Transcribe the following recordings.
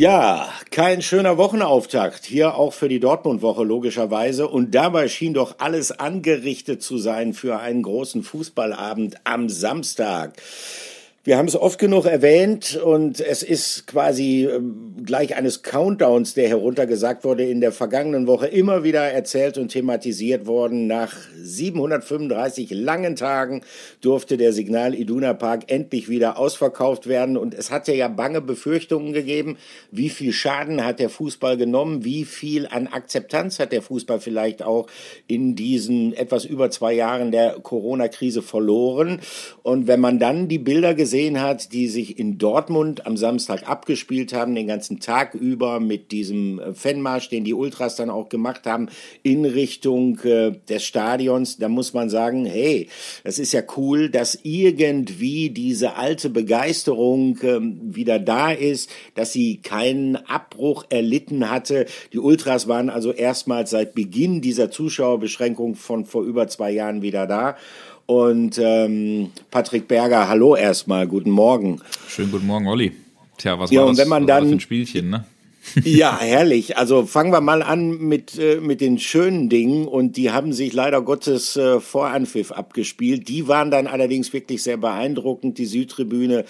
Ja, kein schöner Wochenauftakt. Hier auch für die Dortmund-Woche logischerweise. Und dabei schien doch alles angerichtet zu sein für einen großen Fußballabend am Samstag. Wir haben es oft genug erwähnt und es ist quasi ähm, gleich eines Countdowns, der heruntergesagt wurde, in der vergangenen Woche immer wieder erzählt und thematisiert worden. Nach 735 langen Tagen durfte der Signal Iduna Park endlich wieder ausverkauft werden und es hatte ja bange Befürchtungen gegeben, wie viel Schaden hat der Fußball genommen, wie viel an Akzeptanz hat der Fußball vielleicht auch in diesen etwas über zwei Jahren der Corona-Krise verloren. Und wenn man dann die Bilder gesehen gesehen hat, die sich in Dortmund am Samstag abgespielt haben, den ganzen Tag über mit diesem äh, Fanmarsch, den die Ultras dann auch gemacht haben, in Richtung äh, des Stadions, da muss man sagen, hey, das ist ja cool, dass irgendwie diese alte Begeisterung äh, wieder da ist, dass sie keinen Abbruch erlitten hatte. Die Ultras waren also erstmals seit Beginn dieser Zuschauerbeschränkung von vor über zwei Jahren wieder da. Und ähm, Patrick Berger, hallo erstmal, guten Morgen. Schönen guten Morgen, Olli. Tja, was ja, war das, wenn man dann, für ein Spielchen, ne? ja, herrlich. Also fangen wir mal an mit, äh, mit den schönen Dingen und die haben sich leider Gottes äh, vor Anpfiff abgespielt. Die waren dann allerdings wirklich sehr beeindruckend. Die Südtribüne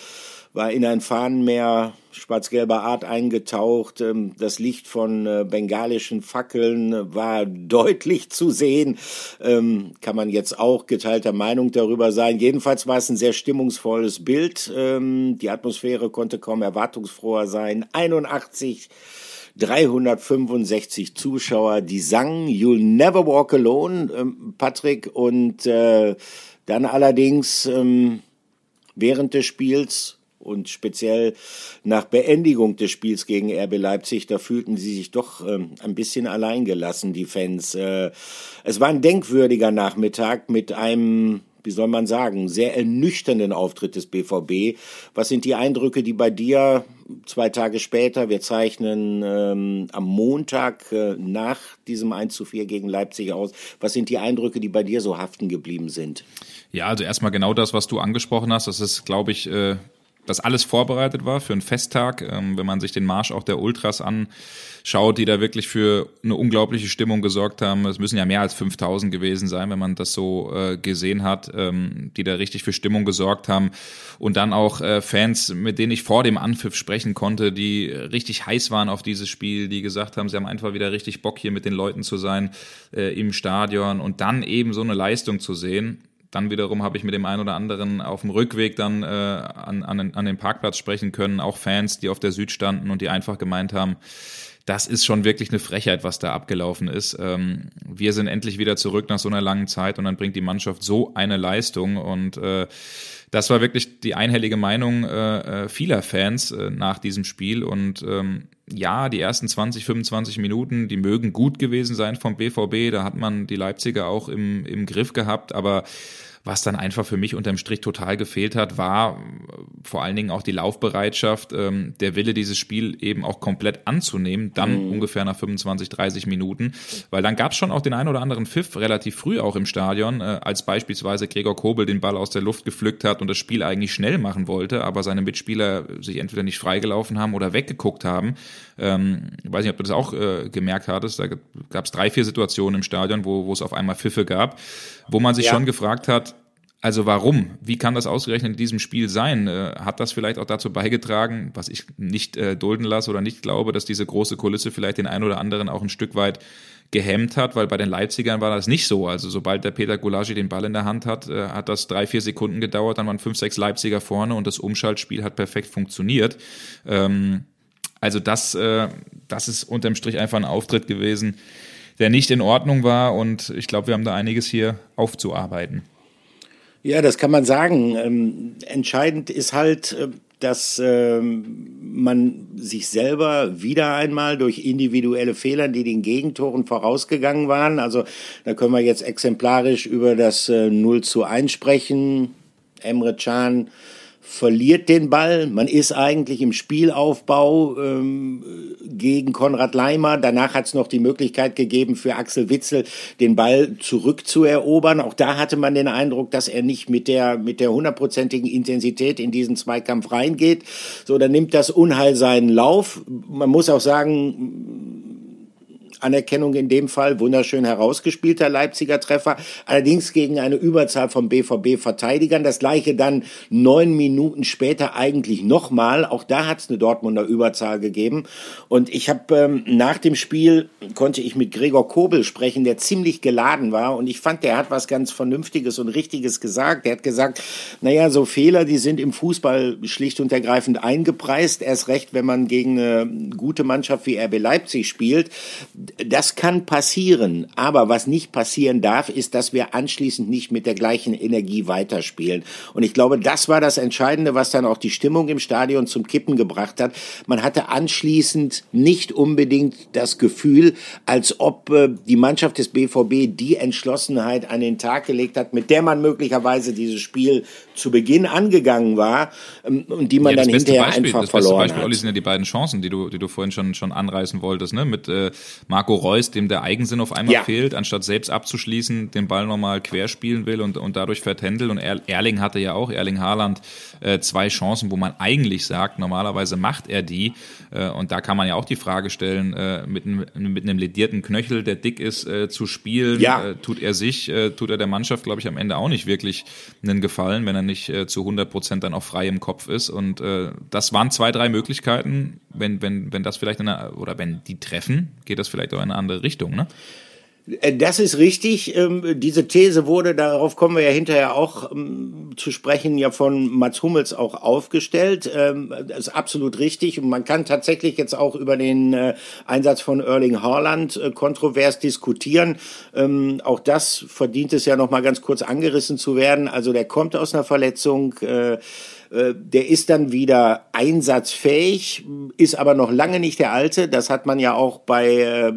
war in ein Fahnenmeer schwarz-gelber Art eingetaucht. Ähm, das Licht von äh, bengalischen Fackeln war deutlich zu sehen. Ähm, kann man jetzt auch geteilter Meinung darüber sein. Jedenfalls war es ein sehr stimmungsvolles Bild. Ähm, die Atmosphäre konnte kaum erwartungsfroher sein. 81 365 Zuschauer, die sangen You'll Never Walk Alone, Patrick, und äh, dann allerdings während des Spiels und speziell nach Beendigung des Spiels gegen RB Leipzig, da fühlten sie sich doch ähm, ein bisschen alleingelassen, die Fans. Äh, es war ein denkwürdiger Nachmittag mit einem wie soll man sagen, sehr ernüchternden Auftritt des BVB. Was sind die Eindrücke, die bei dir zwei Tage später, wir zeichnen ähm, am Montag äh, nach diesem 1 zu 4 gegen Leipzig aus, was sind die Eindrücke, die bei dir so haften geblieben sind? Ja, also erstmal genau das, was du angesprochen hast. Das ist, glaube ich, äh, dass alles vorbereitet war für einen Festtag. Ähm, wenn man sich den Marsch auch der Ultras anschaut, die da wirklich für eine unglaubliche Stimmung gesorgt haben. Es müssen ja mehr als 5000 gewesen sein, wenn man das so äh, gesehen hat, ähm, die da richtig für Stimmung gesorgt haben. Und dann auch äh, Fans, mit denen ich vor dem Anpfiff sprechen konnte, die richtig heiß waren auf dieses Spiel, die gesagt haben, sie haben einfach wieder richtig Bock hier mit den Leuten zu sein äh, im Stadion und dann eben so eine Leistung zu sehen dann wiederum habe ich mit dem einen oder anderen auf dem Rückweg dann äh, an, an, an den Parkplatz sprechen können, auch Fans, die auf der Süd standen und die einfach gemeint haben, das ist schon wirklich eine Frechheit, was da abgelaufen ist. Ähm, wir sind endlich wieder zurück nach so einer langen Zeit und dann bringt die Mannschaft so eine Leistung und äh, das war wirklich die einhellige Meinung äh, äh, vieler Fans äh, nach diesem Spiel. Und ähm, ja, die ersten 20, 25 Minuten, die mögen gut gewesen sein vom BVB. Da hat man die Leipziger auch im, im Griff gehabt, aber was dann einfach für mich unterm Strich total gefehlt hat, war vor allen Dingen auch die Laufbereitschaft, ähm, der Wille, dieses Spiel eben auch komplett anzunehmen, dann mhm. ungefähr nach 25, 30 Minuten. Weil dann gab es schon auch den einen oder anderen Pfiff relativ früh auch im Stadion, äh, als beispielsweise Gregor Kobel den Ball aus der Luft gepflückt hat und das Spiel eigentlich schnell machen wollte, aber seine Mitspieler sich entweder nicht freigelaufen haben oder weggeguckt haben. Ähm, ich weiß nicht, ob du das auch äh, gemerkt hattest. Da gab es drei, vier Situationen im Stadion, wo, wo es auf einmal Pfiffe gab, wo man sich ja. schon gefragt hat, also warum? Wie kann das ausgerechnet in diesem Spiel sein? Äh, hat das vielleicht auch dazu beigetragen, was ich nicht äh, dulden lasse oder nicht glaube, dass diese große Kulisse vielleicht den einen oder anderen auch ein Stück weit gehemmt hat, weil bei den Leipzigern war das nicht so. Also sobald der Peter Gulagi den Ball in der Hand hat, äh, hat das drei, vier Sekunden gedauert, dann waren fünf, sechs Leipziger vorne und das Umschaltspiel hat perfekt funktioniert. Ähm, also das, das ist unterm Strich einfach ein Auftritt gewesen, der nicht in Ordnung war und ich glaube, wir haben da einiges hier aufzuarbeiten. Ja, das kann man sagen. Ähm, entscheidend ist halt, äh, dass ähm, man sich selber wieder einmal durch individuelle Fehler, die den Gegentoren vorausgegangen waren, also da können wir jetzt exemplarisch über das äh, 0 zu 1 sprechen. Emre Can verliert den Ball. Man ist eigentlich im Spielaufbau ähm, gegen Konrad Leimer. Danach hat es noch die Möglichkeit gegeben, für Axel Witzel den Ball zurückzuerobern. Auch da hatte man den Eindruck, dass er nicht mit der mit der hundertprozentigen Intensität in diesen Zweikampf reingeht. So, dann nimmt das Unheil seinen Lauf. Man muss auch sagen, Anerkennung in dem Fall, wunderschön herausgespielter Leipziger Treffer, allerdings gegen eine Überzahl von BVB-Verteidigern. Das gleiche dann neun Minuten später eigentlich nochmal. Auch da hat es eine Dortmunder Überzahl gegeben. Und ich habe ähm, nach dem Spiel, konnte ich mit Gregor Kobel sprechen, der ziemlich geladen war. Und ich fand, der hat was ganz Vernünftiges und Richtiges gesagt. Der hat gesagt, naja, so Fehler, die sind im Fußball schlicht und ergreifend eingepreist. Erst recht, wenn man gegen eine gute Mannschaft wie RB Leipzig spielt das kann passieren, aber was nicht passieren darf, ist, dass wir anschließend nicht mit der gleichen Energie weiterspielen. Und ich glaube, das war das Entscheidende, was dann auch die Stimmung im Stadion zum Kippen gebracht hat. Man hatte anschließend nicht unbedingt das Gefühl, als ob äh, die Mannschaft des BVB die Entschlossenheit an den Tag gelegt hat, mit der man möglicherweise dieses Spiel zu Beginn angegangen war ähm, und die man ja, dann hinterher Beispiel, einfach das verloren beste Beispiel, hat. Olli, sind ja die beiden Chancen, die du, die du vorhin schon, schon anreißen wolltest, ne? mit äh, Marco Reus, dem der Eigensinn auf einmal ja. fehlt, anstatt selbst abzuschließen, den Ball nochmal querspielen will und, und dadurch vertändelt. Und Erling hatte ja auch, Erling Haaland, äh, zwei Chancen, wo man eigentlich sagt, normalerweise macht er die. Äh, und da kann man ja auch die Frage stellen, äh, mit, einem, mit einem ledierten Knöchel, der dick ist, äh, zu spielen, ja. Äh, tut er sich, äh, tut er der Mannschaft, glaube ich, am Ende auch nicht wirklich einen Gefallen, wenn er nicht äh, zu 100 Prozent dann auch frei im Kopf ist. Und äh, das waren zwei, drei Möglichkeiten. Wenn, wenn, wenn das vielleicht eine, oder wenn die treffen, geht das vielleicht auch in eine andere Richtung, ne? Äh, das ist richtig. Ähm, diese These wurde, darauf kommen wir ja hinterher auch ähm, zu sprechen, ja von Mats Hummels auch aufgestellt. Ähm, das ist absolut richtig. Und man kann tatsächlich jetzt auch über den äh, Einsatz von Erling Haaland äh, kontrovers diskutieren. Auch das verdient es ja noch mal ganz kurz angerissen zu werden. Also der kommt aus einer Verletzung der ist dann wieder einsatzfähig, ist aber noch lange nicht der alte. Das hat man ja auch bei äh,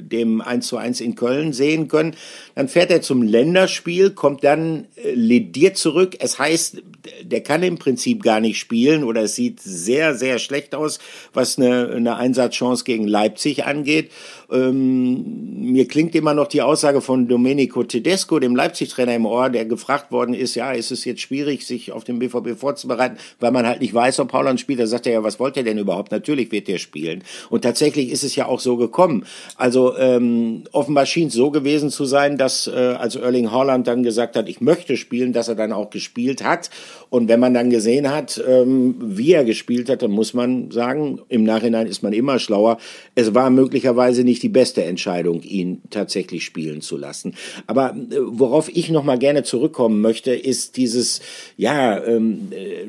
dem 1 zu 1 in Köln sehen können. Dann fährt er zum Länderspiel, kommt dann äh, lediert zurück. Es heißt, der kann im Prinzip gar nicht spielen oder es sieht sehr, sehr schlecht aus, was eine, eine Einsatzchance gegen Leipzig angeht. Ähm, mir klingt immer noch die Aussage von Domenico Tedesco, dem Leipzig-Trainer im Ohr, der gefragt worden ist, ja, ist es jetzt schwierig, sich auf den BVB vorzubereiten, weil man halt nicht weiß, ob Pauland spielt. Da sagt er ja, was wollt er denn überhaupt? Natürlich wird er spielen. Und tatsächlich ist es ja auch so gekommen. Also ähm, offenbar schien es so gewesen zu sein, dass äh, als Erling Haaland dann gesagt hat, ich möchte spielen, dass er dann auch gespielt hat. Und wenn man dann gesehen hat, ähm, wie er gespielt hat, dann muss man sagen, im Nachhinein ist man immer schlauer. Es war möglicherweise nicht die beste Entscheidung, ihn tatsächlich spielen zu lassen. Aber äh, worauf ich noch mal gerne zurückkommen möchte, ist dieses, ja, ähm, äh,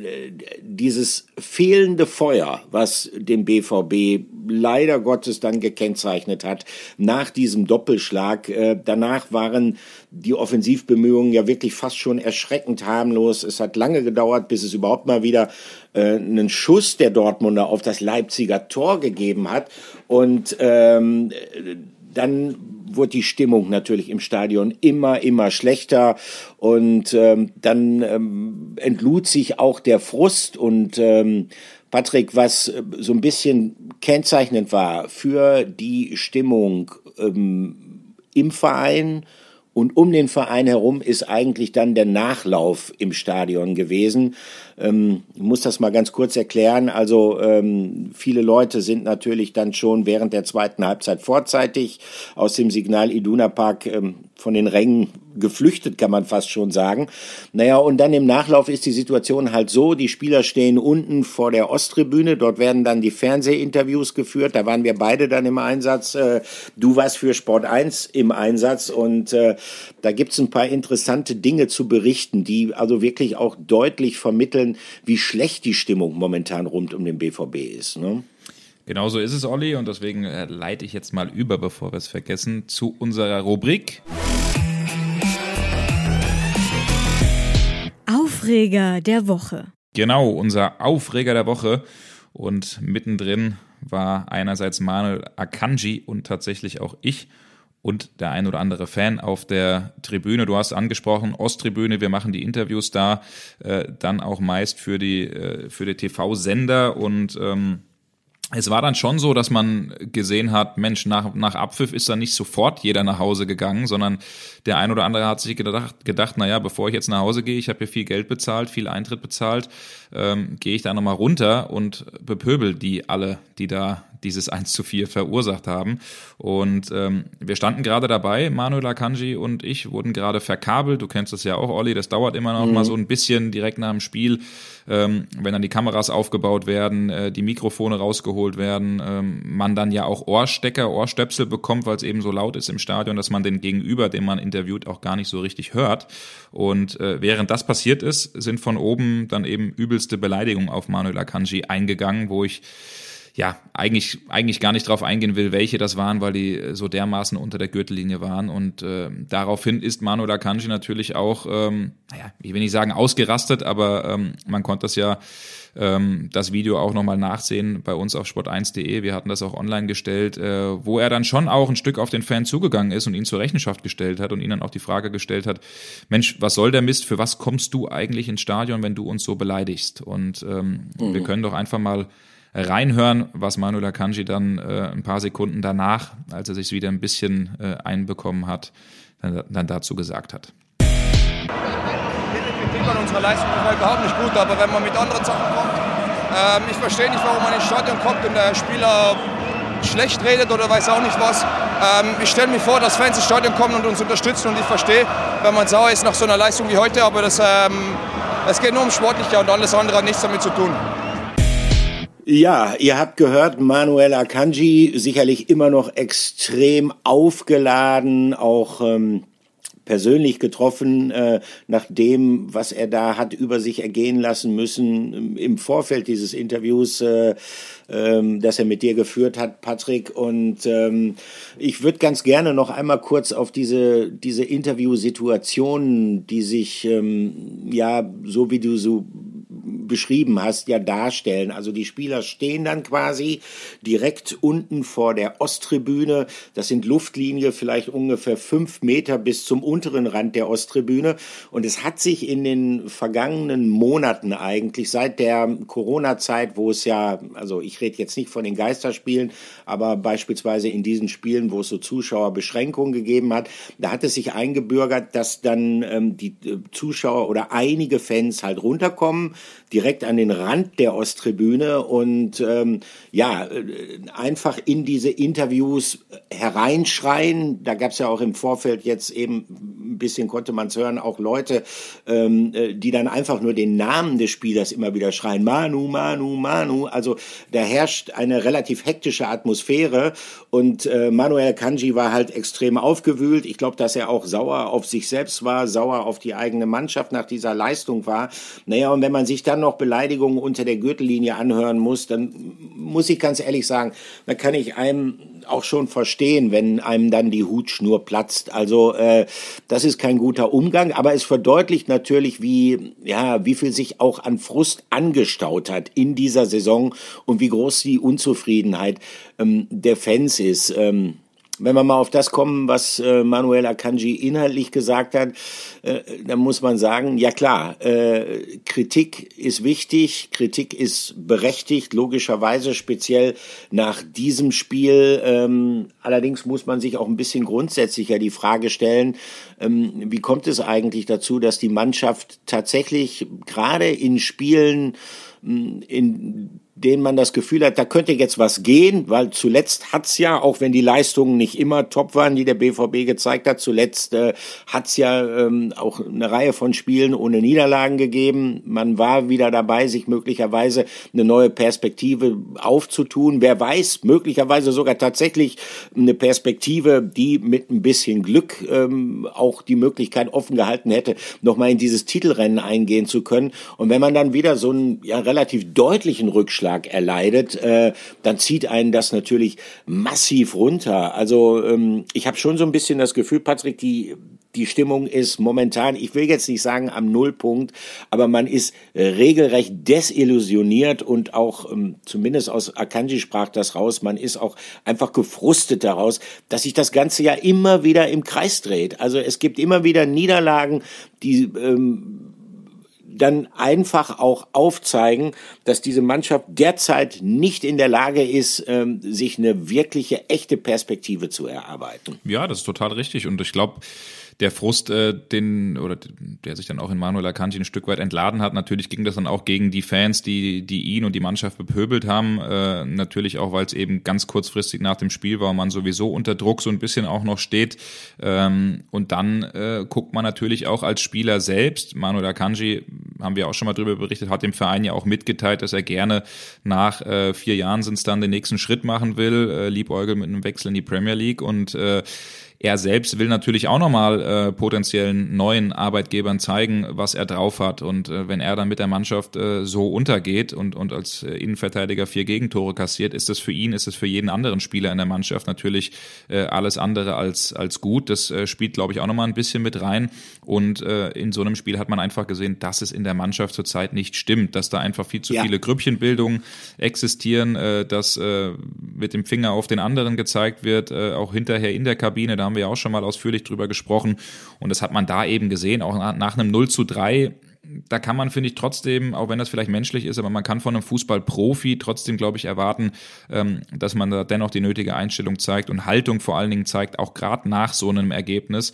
dieses fehlende Feuer, was den BVB leider Gottes dann gekennzeichnet hat nach diesem Doppelschlag. Äh, danach waren die Offensivbemühungen ja wirklich fast schon erschreckend harmlos. Es hat lange gedauert, bis es überhaupt mal wieder äh, einen Schuss der Dortmunder auf das Leipziger Tor gegeben hat. Und ähm, dann wurde die Stimmung natürlich im Stadion immer, immer schlechter. Und ähm, dann ähm, entlud sich auch der Frust. Und ähm, Patrick, was so ein bisschen kennzeichnend war für die Stimmung ähm, im Verein, und um den Verein herum ist eigentlich dann der Nachlauf im Stadion gewesen. Ähm, ich muss das mal ganz kurz erklären. Also ähm, viele Leute sind natürlich dann schon während der zweiten Halbzeit vorzeitig aus dem Signal Iduna Park ähm, von den Rängen geflüchtet, kann man fast schon sagen. Naja, und dann im Nachlauf ist die Situation halt so, die Spieler stehen unten vor der Osttribüne, dort werden dann die Fernsehinterviews geführt, da waren wir beide dann im Einsatz. Äh, du warst für Sport 1 im Einsatz und äh, da gibt's ein paar interessante Dinge zu berichten, die also wirklich auch deutlich vermitteln, wie schlecht die Stimmung momentan rund um den BVB ist. Ne? Genau so ist es, Olli, und deswegen äh, leite ich jetzt mal über, bevor wir es vergessen, zu unserer Rubrik. Aufreger der Woche. Genau, unser Aufreger der Woche. Und mittendrin war einerseits Manuel Akanji und tatsächlich auch ich. und der ein oder andere Fan auf der Tribüne. Du hast angesprochen, Osttribüne, wir machen die Interviews da, äh, dann auch meist für die, äh, die TV-Sender und ähm, es war dann schon so, dass man gesehen hat, Mensch, nach, nach Abpfiff ist da nicht sofort jeder nach Hause gegangen, sondern der ein oder andere hat sich gedacht, gedacht naja, bevor ich jetzt nach Hause gehe, ich habe hier viel Geld bezahlt, viel Eintritt bezahlt, ähm, gehe ich da nochmal runter und bepöbel die alle, die da dieses 1 zu 4 verursacht haben. Und ähm, wir standen gerade dabei, Manuel Akanji und ich wurden gerade verkabelt. Du kennst das ja auch, Olli, das dauert immer noch mhm. mal so ein bisschen direkt nach dem Spiel, ähm, wenn dann die Kameras aufgebaut werden, äh, die Mikrofone rausgeholt werden, ähm, man dann ja auch Ohrstecker, Ohrstöpsel bekommt, weil es eben so laut ist im Stadion, dass man den Gegenüber, den man interviewt, auch gar nicht so richtig hört. Und äh, während das passiert ist, sind von oben dann eben übelste Beleidigungen auf Manuel Akanji eingegangen, wo ich ja, eigentlich, eigentlich gar nicht drauf eingehen will, welche das waren, weil die äh, so dermaßen unter der Gürtellinie waren. Und äh, daraufhin ist Manuel Akanji natürlich auch, ähm, naja, ich will nicht sagen ausgerastet, aber ähm, man konnte das ja ähm, das Video auch nochmal nachsehen bei uns auf sport1.de. Wir hatten das auch online gestellt, äh, wo er dann schon auch ein Stück auf den Fan zugegangen ist und ihn zur Rechenschaft gestellt hat und ihn dann auch die Frage gestellt hat, Mensch, was soll der Mist? Für was kommst du eigentlich ins Stadion, wenn du uns so beleidigst? Und ähm, mhm. wir können doch einfach mal reinhören, was Manuel Akanji dann äh, ein paar Sekunden danach, als er sich wieder ein bisschen äh, einbekommen hat, dann, dann dazu gesagt hat. Kritik an unserer Leistung ist überhaupt nicht gut, aber wenn man mit anderen Sachen kommt, ähm, ich verstehe nicht, warum man ins Stadion kommt und der Spieler schlecht redet oder weiß auch nicht was. Ähm, ich stelle mir vor, dass Fans ins Stadion kommen und uns unterstützen und ich verstehe, wenn man sauer ist nach so einer Leistung wie heute, aber ähm, es geht nur um Sportlicher und alles andere hat nichts damit zu tun. Ja, ihr habt gehört, Manuel Akanji sicherlich immer noch extrem aufgeladen, auch ähm, persönlich getroffen, äh, nach dem, was er da hat über sich ergehen lassen müssen im Vorfeld dieses Interviews, äh, äh, das er mit dir geführt hat, Patrick. Und ähm, ich würde ganz gerne noch einmal kurz auf diese, diese Interviewsituationen, die sich, ähm, ja, so wie du so beschrieben hast, ja darstellen. Also die Spieler stehen dann quasi direkt unten vor der Osttribüne. Das sind Luftlinie vielleicht ungefähr fünf Meter bis zum unteren Rand der Osttribüne. Und es hat sich in den vergangenen Monaten eigentlich, seit der Corona-Zeit, wo es ja, also ich rede jetzt nicht von den Geisterspielen, aber beispielsweise in diesen Spielen, wo es so Zuschauerbeschränkungen gegeben hat, da hat es sich eingebürgert, dass dann ähm, die äh, Zuschauer oder einige Fans halt runterkommen, direkt an den Rand der Osttribüne und ähm, ja, einfach in diese Interviews hereinschreien. Da gab es ja auch im Vorfeld jetzt eben ein bisschen, konnte man es hören, auch Leute, ähm, äh, die dann einfach nur den Namen des Spielers immer wieder schreien. Manu, Manu, Manu. Also da herrscht eine relativ hektische Atmosphäre und äh, Manuel Kanji war halt extrem aufgewühlt. Ich glaube, dass er auch sauer auf sich selbst war, sauer auf die eigene Mannschaft nach dieser Leistung war. Naja, und wenn man sich dann noch Beleidigungen unter der Gürtellinie anhören muss, dann muss ich ganz ehrlich sagen, da kann ich einem auch schon verstehen, wenn einem dann die Hutschnur platzt. Also äh, das ist kein guter Umgang, aber es verdeutlicht natürlich, wie ja wie viel sich auch an Frust angestaut hat in dieser Saison und wie groß die Unzufriedenheit ähm, der Fans ist. Ähm, wenn wir mal auf das kommen, was äh, Manuel Akanji inhaltlich gesagt hat, äh, dann muss man sagen, ja klar, äh, Kritik ist wichtig, Kritik ist berechtigt, logischerweise speziell nach diesem Spiel. Ähm, allerdings muss man sich auch ein bisschen grundsätzlicher die Frage stellen, ähm, wie kommt es eigentlich dazu, dass die Mannschaft tatsächlich gerade in Spielen, in denen man das Gefühl hat, da könnte jetzt was gehen, weil zuletzt hat's ja, auch wenn die Leistungen nicht immer top waren, die der BVB gezeigt hat, zuletzt äh, hat's ja ähm, auch eine Reihe von Spielen ohne Niederlagen gegeben. Man war wieder dabei, sich möglicherweise eine neue Perspektive aufzutun. Wer weiß, möglicherweise sogar tatsächlich eine Perspektive, die mit ein bisschen Glück ähm, auch die Möglichkeit offen gehalten hätte, nochmal in dieses Titelrennen eingehen zu können. Und wenn man dann wieder so einen ja, relativ deutlichen Rückschlag Rückschlag erleidet, äh, dann zieht einen das natürlich massiv runter. Also ähm, ich habe schon so ein bisschen das Gefühl, Patrick, die die Stimmung ist momentan, ich will jetzt nicht sagen am Nullpunkt, aber man ist regelrecht desillusioniert und auch, ähm, zumindest aus Akanji sprach das raus, man ist auch einfach gefrustet daraus, dass sich das Ganze ja immer wieder im Kreis dreht. Also es gibt immer wieder Niederlagen, die ähm, dann einfach auch aufzeigen, dass diese Mannschaft derzeit nicht in der Lage ist, ähm, sich eine wirkliche, echte Perspektive zu erarbeiten. Ja, das ist total richtig. Und ich glaube, der Frust, äh, den oder der sich dann auch in Manuel Akanji ein Stück weit entladen hat. Natürlich ging das dann auch gegen die Fans, die die ihn und die Mannschaft bepöbelt haben. Äh, natürlich auch, weil es eben ganz kurzfristig nach dem Spiel war, man sowieso unter Druck so ein bisschen auch noch steht. Ähm, und dann äh, guckt man natürlich auch als Spieler selbst. Manuel Akanji haben wir auch schon mal drüber berichtet, hat dem Verein ja auch mitgeteilt, dass er gerne nach äh, vier Jahren sind es dann den nächsten Schritt machen will, äh, liebäugel mit einem Wechsel in die Premier League und äh, er selbst will natürlich auch nochmal äh, potenziellen neuen Arbeitgebern zeigen, was er drauf hat. Und äh, wenn er dann mit der Mannschaft äh, so untergeht und, und als äh, Innenverteidiger vier Gegentore kassiert, ist das für ihn, ist es für jeden anderen Spieler in der Mannschaft natürlich äh, alles andere als, als gut. Das äh, spielt, glaube ich, auch nochmal ein bisschen mit rein. Und äh, in so einem Spiel hat man einfach gesehen, dass es in der Mannschaft zurzeit nicht stimmt, dass da einfach viel zu ja. viele Grüppchenbildungen existieren, äh, dass äh, mit dem Finger auf den anderen gezeigt wird, äh, auch hinterher in der Kabine. Da haben wir ja auch schon mal ausführlich drüber gesprochen. Und das hat man da eben gesehen, auch nach, einem 0 zu 3 da kann man, finde ich, trotzdem, auch wenn das vielleicht menschlich ist, aber man kann von einem Fußballprofi trotzdem, glaube ich, erwarten, ähm, dass man da dennoch die nötige Einstellung zeigt und Haltung vor allen Dingen zeigt, auch gerade nach so einem Ergebnis.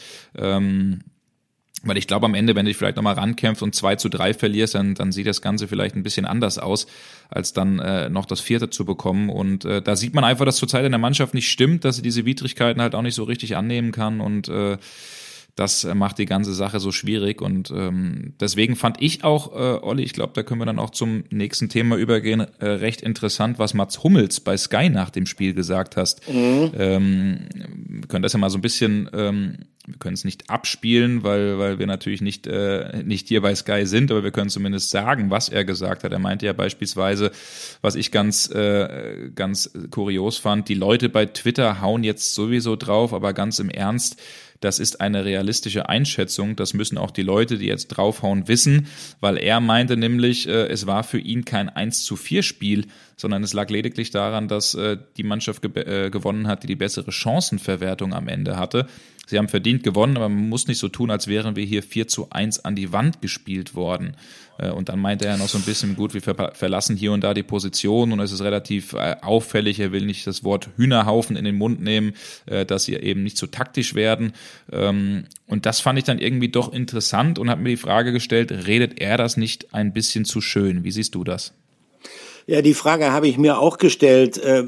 Weil ich glaube, am Ende, wenn du dich vielleicht nochmal rankämpfst und 2 zu 3 verlierst, dann, dann sieht das Ganze vielleicht ein bisschen anders aus, als dann äh, noch das vierte zu bekommen. Und äh, da sieht man einfach, dass zurzeit in der Mannschaft nicht stimmt, dass sie diese Widrigkeiten halt auch nicht so richtig annehmen kann. Und äh, das äh, macht die ganze Sache so schwierig. Und ähm, deswegen fand ich auch, äh, Olli, ich glaube, da können wir dann auch zum nächsten Thema übergehen, äh, recht interessant, was Mats Hummels bei Sky nach dem Spiel gesagt hast. Mhm. Ähm, wir können das ja mal so ein bisschen ähm, wir können es nicht abspielen, weil, weil wir natürlich nicht, äh, nicht hier bei Sky sind, aber wir können zumindest sagen, was er gesagt hat. Er meinte ja beispielsweise, was ich ganz, äh, ganz kurios fand, die Leute bei Twitter hauen jetzt sowieso drauf, aber ganz im Ernst, das ist eine realistische Einschätzung. Das müssen auch die Leute, die jetzt draufhauen, wissen, weil er meinte nämlich, äh, es war für ihn kein 1 zu 4 Spiel, sondern es lag lediglich daran, dass äh, die Mannschaft ge äh, gewonnen hat, die die bessere Chancenverwertung am Ende hatte. Sie haben verdient gewonnen, aber man muss nicht so tun, als wären wir hier 4 zu 1 an die Wand gespielt worden. Äh, und dann meinte er noch so ein bisschen, gut, wir verlassen hier und da die Position und es ist relativ äh, auffällig, er will nicht das Wort Hühnerhaufen in den Mund nehmen, äh, dass sie eben nicht so taktisch werden. Ähm, und das fand ich dann irgendwie doch interessant und habe mir die Frage gestellt, redet er das nicht ein bisschen zu schön? Wie siehst du das? Ja, die Frage habe ich mir auch gestellt. Äh,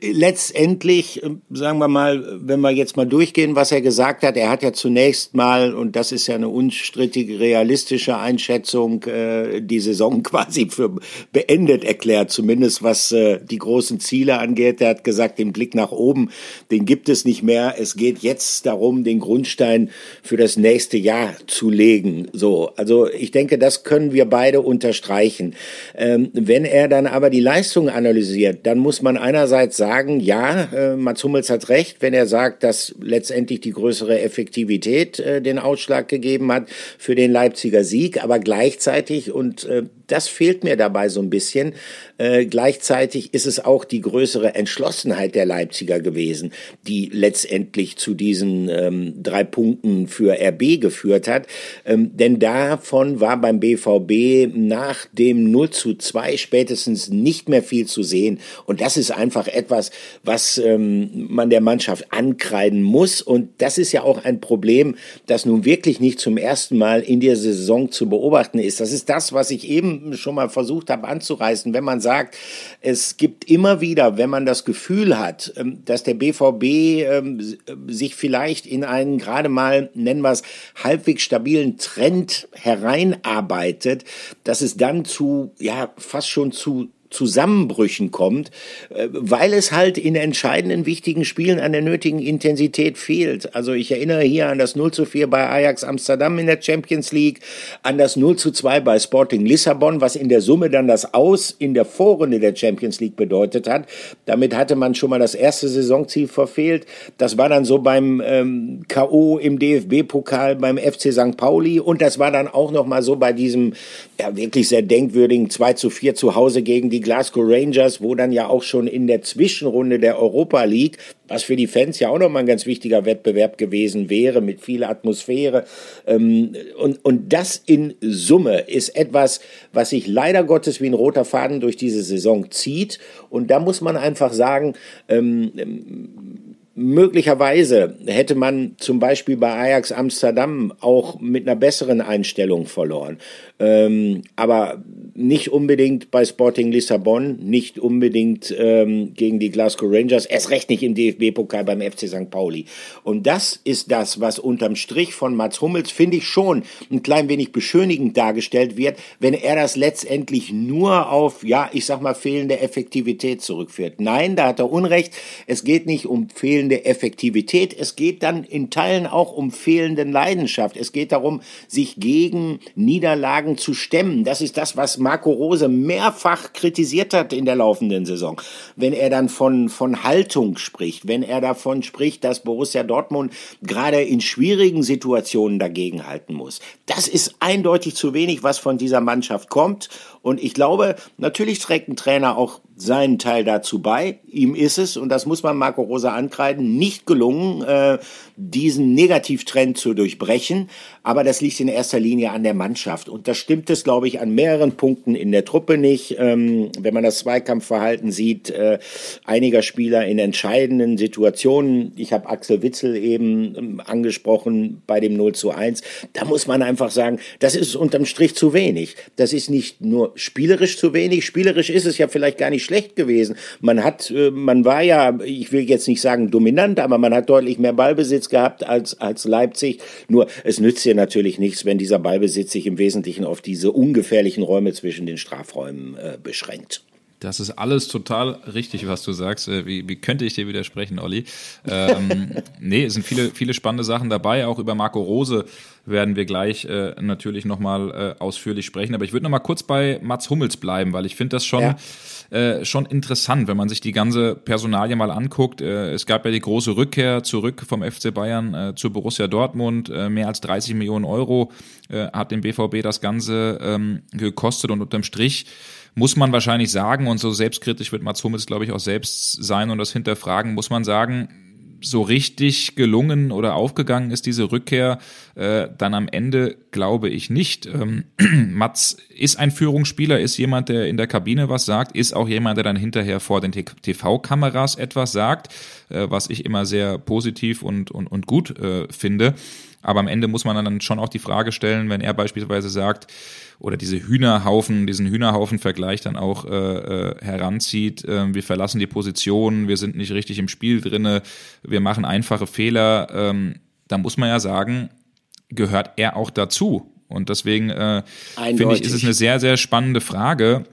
letztendlich, äh, sagen wir mal, wenn wir jetzt mal durchgehen, was er gesagt hat, er hat ja zunächst mal, und das ist ja eine unstrittige, realistische Einschätzung, äh, die Saison quasi für beendet erklärt, zumindest was die großen Ziele angeht. Er hat gesagt, den Blick nach oben, den gibt es nicht mehr. Es geht jetzt darum, den Grundstein für das nächste Jahr zu legen. So, also ich denke, das können wir beide unterstreichen. Ähm, wenn er dann aber die Leistung analysiert, dann muss man einerseits sagen, ja, äh, Mats Hummels hat recht, wenn er sagt, dass letztendlich die größere Effektivität äh, den Ausschlag gegeben hat für den Leipziger Sieg, aber gleichzeitig, und äh, das fehlt mir dabei so ein bisschen. Äh, gleichzeitig ist es auch die größere Entschlossenheit der Leipziger gewesen, die letztendlich zu diesen ähm, drei Punkten für RB geführt hat. Ähm, denn davon war beim BVB nach dem 0 zu 2 spätestens nicht mehr viel zu sehen. Und das ist einfach etwas, was ähm, man der Mannschaft ankreiden muss. Und das ist ja auch ein Problem, das nun wirklich nicht zum ersten Mal in der Saison zu beobachten ist. Das ist das, was ich eben schon mal versucht habe anzureißen, wenn man sagt, es gibt immer wieder, wenn man das Gefühl hat, ähm, dass der BVB ähm, sich vielleicht in einen gerade mal, nennen wir es, halbwegs stabilen Trend hereinarbeitet, dass es dann zu, ja, fast schon zu Zusammenbrüchen kommt, äh, weil es halt in entscheidenden wichtigen Spielen an der nötigen Intensität fehlt. Also ich erinnere hier an das 0 zu 4 bei Ajax Amsterdam in der Champions League, an das 0 zu 2 bei Sporting Lissabon, was in der Summe dann das Aus in der Vorrunde der Champions League bedeutet hat. Damit hatte man schon mal das erste Saisonziel verfehlt. Das war dann so beim ähm, K.O. im DFB-Pokal beim FC St. Pauli und das war dann auch noch mal so bei diesem ja, wirklich sehr denkwürdigen 2 zu 4 zu Hause gegen die Glasgow Rangers, wo dann ja auch schon in der Zwischenrunde der Europa League, was für die Fans ja auch nochmal ein ganz wichtiger Wettbewerb gewesen wäre, mit viel Atmosphäre. Ähm, und, und das in Summe ist etwas, was sich leider Gottes wie ein roter Faden durch diese Saison zieht. Und da muss man einfach sagen, ähm, Möglicherweise hätte man zum Beispiel bei Ajax Amsterdam auch mit einer besseren Einstellung verloren. Ähm, aber nicht unbedingt bei Sporting Lissabon, nicht unbedingt ähm, gegen die Glasgow Rangers, erst recht nicht im DFB-Pokal beim FC St. Pauli. Und das ist das, was unterm Strich von Mats Hummels, finde ich schon, ein klein wenig beschönigend dargestellt wird, wenn er das letztendlich nur auf, ja, ich sag mal, fehlende Effektivität zurückführt. Nein, da hat er Unrecht. Es geht nicht um fehlende Effektivität. Es geht dann in Teilen auch um fehlende Leidenschaft. Es geht darum, sich gegen Niederlagen zu stemmen. Das ist das, was Marco Rose mehrfach kritisiert hat in der laufenden Saison. Wenn er dann von, von Haltung spricht, wenn er davon spricht, dass Borussia Dortmund gerade in schwierigen Situationen dagegenhalten muss. Das ist eindeutig zu wenig, was von dieser Mannschaft kommt. Und ich glaube, natürlich trägt ein Trainer auch seinen Teil dazu bei. Ihm ist es, und das muss man Marco Rosa ankreiden, nicht gelungen, äh, diesen Negativtrend zu durchbrechen. Aber das liegt in erster Linie an der Mannschaft. Und da stimmt es, glaube ich, an mehreren Punkten in der Truppe nicht. Ähm, wenn man das Zweikampfverhalten sieht, äh, einiger Spieler in entscheidenden Situationen. Ich habe Axel Witzel eben ähm, angesprochen bei dem 0 zu 1. Da muss man einfach sagen, das ist unterm Strich zu wenig. Das ist nicht nur spielerisch zu wenig. Spielerisch ist es ja vielleicht gar nicht schlecht gewesen. Man hat, äh, man war ja, ich will jetzt nicht sagen dominant, aber man hat deutlich mehr Ballbesitz gehabt als, als Leipzig. Nur, es nützt ja natürlich nichts, wenn dieser Ballbesitz sich im Wesentlichen auf diese ungefährlichen Räume zwischen den Strafräumen äh, beschränkt. Das ist alles total richtig, was du sagst. Äh, wie, wie könnte ich dir widersprechen, Olli? Ähm, nee, es sind viele, viele spannende Sachen dabei. Auch über Marco Rose werden wir gleich äh, natürlich nochmal äh, ausführlich sprechen. Aber ich würde nochmal kurz bei Mats Hummels bleiben, weil ich finde das schon, ja. Äh, schon interessant, wenn man sich die ganze Personalie mal anguckt. Äh, es gab ja die große Rückkehr zurück vom FC Bayern äh, zu Borussia Dortmund. Äh, mehr als 30 Millionen Euro äh, hat dem BVB das Ganze ähm, gekostet und unterm Strich muss man wahrscheinlich sagen, und so selbstkritisch wird Mats Hummels, glaube ich, auch selbst sein und das hinterfragen, muss man sagen, so richtig gelungen oder aufgegangen ist diese Rückkehr äh, dann am Ende, glaube ich nicht. Ähm, Mats ist ein Führungsspieler, ist jemand, der in der Kabine was sagt, ist auch jemand, der dann hinterher vor den TV-Kameras etwas sagt, äh, was ich immer sehr positiv und, und, und gut äh, finde. Aber am Ende muss man dann schon auch die Frage stellen, wenn er beispielsweise sagt, oder diese Hühnerhaufen, diesen Hühnerhaufen-Vergleich dann auch äh, äh, heranzieht. Äh, wir verlassen die Position, wir sind nicht richtig im Spiel drinne, wir machen einfache Fehler. Ähm, da muss man ja sagen, gehört er auch dazu. Und deswegen äh, finde ich, ist es eine sehr, sehr spannende Frage,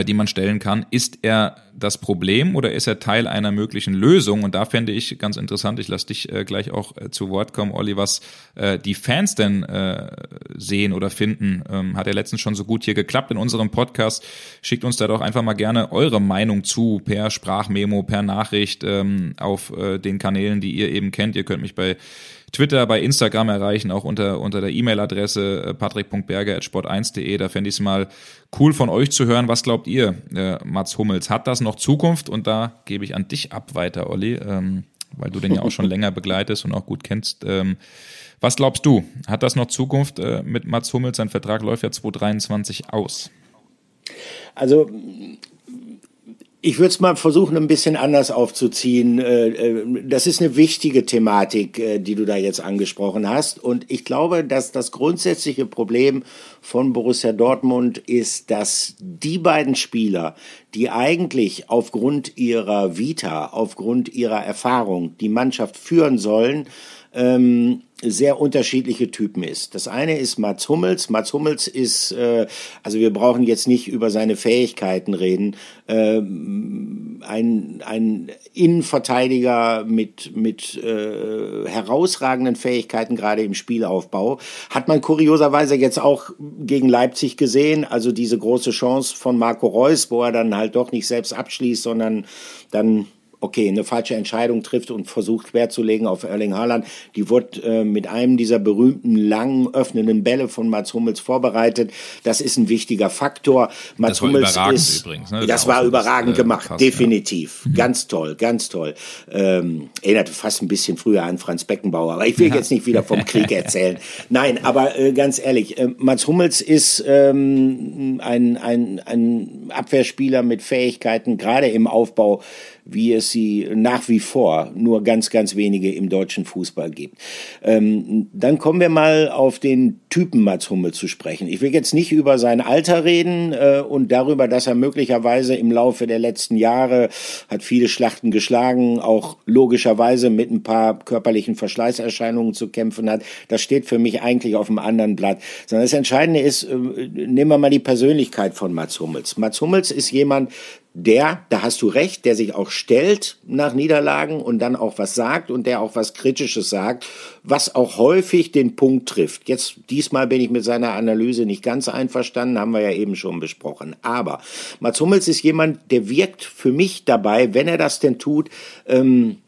die man stellen kann. Ist er das Problem oder ist er Teil einer möglichen Lösung? Und da fände ich ganz interessant, ich lasse dich äh, gleich auch äh, zu Wort kommen, Olli, was äh, die Fans denn äh, sehen oder finden. Ähm, hat ja letztens schon so gut hier geklappt in unserem Podcast. Schickt uns da doch einfach mal gerne eure Meinung zu, per Sprachmemo, per Nachricht ähm, auf äh, den Kanälen, die ihr eben kennt. Ihr könnt mich bei Twitter, bei Instagram erreichen, auch unter, unter der E-Mail-Adresse äh, patrick.berger.sport1.de. Da fände ich es mal cool von euch zu hören. Was glaubt ihr, äh, Mats Hummels? Hat das noch Zukunft? Und da gebe ich an dich ab weiter, Olli, ähm, weil du den ja auch schon länger begleitest und auch gut kennst. Ähm, was glaubst du? Hat das noch Zukunft äh, mit Mats Hummels? Sein Vertrag läuft ja 2023 aus. Also ich würde es mal versuchen, ein bisschen anders aufzuziehen. Äh, äh, das ist eine wichtige Thematik, äh, die du da jetzt angesprochen hast. Und ich glaube, dass das grundsätzliche Problem von Borussia Dortmund ist, dass die beiden Spieler, die eigentlich aufgrund ihrer Vita, aufgrund ihrer Erfahrung die Mannschaft führen sollen, ähm, sehr unterschiedliche Typen ist. Das eine ist Mats Hummels. Mats Hummels ist, äh, also wir brauchen jetzt nicht über seine Fähigkeiten reden, äh, ein, ein Innenverteidiger mit, mit äh, herausragenden Fähigkeiten, gerade im Spielaufbau. Hat man kurioserweise jetzt auch gegen Leipzig gesehen, also diese große Chance von Marco Reus, wo er dann halt doch nicht selbst abschließt, sondern dann okay, eine falsche Entscheidung trifft und versucht querzulegen auf Erling Haaland. Die wurde äh, mit einem dieser berühmten langen öffnenden Bälle von Mats Hummels vorbereitet. Das ist ein wichtiger Faktor. Mats das war Hummels überragend ist, übrigens. Ne? Das war überragend äh, gemacht, passt, definitiv. Ja. Ganz toll, ganz toll. Ähm, erinnerte fast ein bisschen früher an Franz Beckenbauer, aber ich will jetzt nicht wieder vom Krieg erzählen. Nein, aber äh, ganz ehrlich, äh, Mats Hummels ist ähm, ein, ein, ein Abwehrspieler mit Fähigkeiten, gerade im Aufbau, wie es sie nach wie vor nur ganz, ganz wenige im deutschen Fußball gibt. Ähm, dann kommen wir mal auf den Typen Mats Hummel zu sprechen. Ich will jetzt nicht über sein Alter reden äh, und darüber, dass er möglicherweise im Laufe der letzten Jahre hat viele Schlachten geschlagen, auch logischerweise mit ein paar körperlichen Verschleißerscheinungen zu kämpfen hat. Das steht für mich eigentlich auf einem anderen Blatt. Sondern das Entscheidende ist, äh, nehmen wir mal die Persönlichkeit von Mats Hummels. Mats Hummels ist jemand, der, da hast du recht, der sich auch stellt nach Niederlagen und dann auch was sagt und der auch was Kritisches sagt, was auch häufig den Punkt trifft. Jetzt diesmal bin ich mit seiner Analyse nicht ganz einverstanden, haben wir ja eben schon besprochen. Aber Mats Hummels ist jemand, der wirkt für mich dabei, wenn er das denn tut, ähm,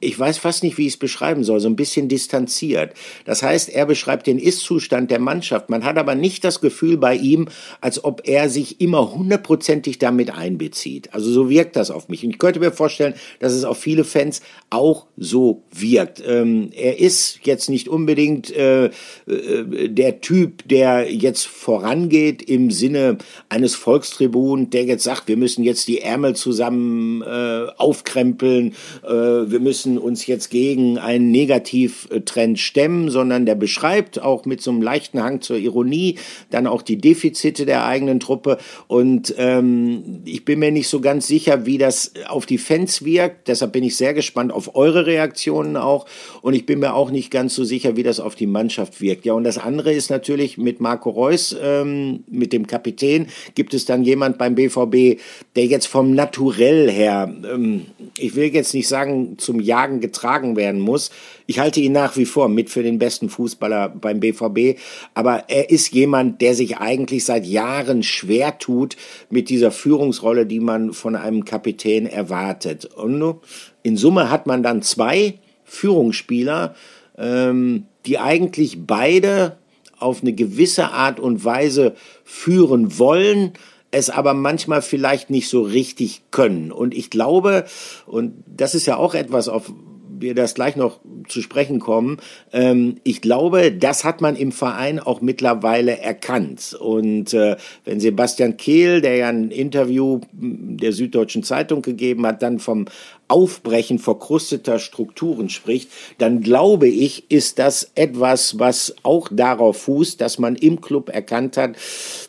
ich weiß fast nicht, wie ich es beschreiben soll, so ein bisschen distanziert. Das heißt, er beschreibt den Ist-Zustand der Mannschaft. Man hat aber nicht das Gefühl bei ihm, als ob er sich immer hundertprozentig damit einbezieht. Also so wirkt das auf mich. Und ich könnte mir vorstellen, dass es auf viele Fans auch so wirkt. Ähm, er ist jetzt nicht unbedingt äh, äh, der Typ, der jetzt vorangeht im Sinne eines Volkstribun, der jetzt sagt, wir müssen jetzt die Ärmel zusammen äh, aufkrempeln, äh, wir müssen müssen uns jetzt gegen einen Negativtrend stemmen, sondern der beschreibt auch mit so einem leichten Hang zur Ironie dann auch die Defizite der eigenen Truppe. Und ähm, ich bin mir nicht so ganz sicher, wie das auf die Fans wirkt. Deshalb bin ich sehr gespannt auf eure Reaktionen auch. Und ich bin mir auch nicht ganz so sicher, wie das auf die Mannschaft wirkt. Ja, und das andere ist natürlich mit Marco Reus, ähm, mit dem Kapitän, gibt es dann jemand beim BVB, der jetzt vom Naturell her, ähm, ich will jetzt nicht sagen zum Jahr Jagen getragen werden muss. Ich halte ihn nach wie vor mit für den besten Fußballer beim BVB, aber er ist jemand, der sich eigentlich seit Jahren schwer tut mit dieser Führungsrolle, die man von einem Kapitän erwartet. Und in Summe hat man dann zwei Führungsspieler, ähm, die eigentlich beide auf eine gewisse Art und Weise führen wollen, es aber manchmal vielleicht nicht so richtig können. Und ich glaube, und das ist ja auch etwas, auf wir das gleich noch zu sprechen kommen. Ähm, ich glaube, das hat man im Verein auch mittlerweile erkannt. Und äh, wenn Sebastian Kehl, der ja ein Interview der Süddeutschen Zeitung gegeben hat, dann vom Aufbrechen verkrusteter Strukturen spricht, dann glaube ich, ist das etwas, was auch darauf fußt, dass man im Club erkannt hat,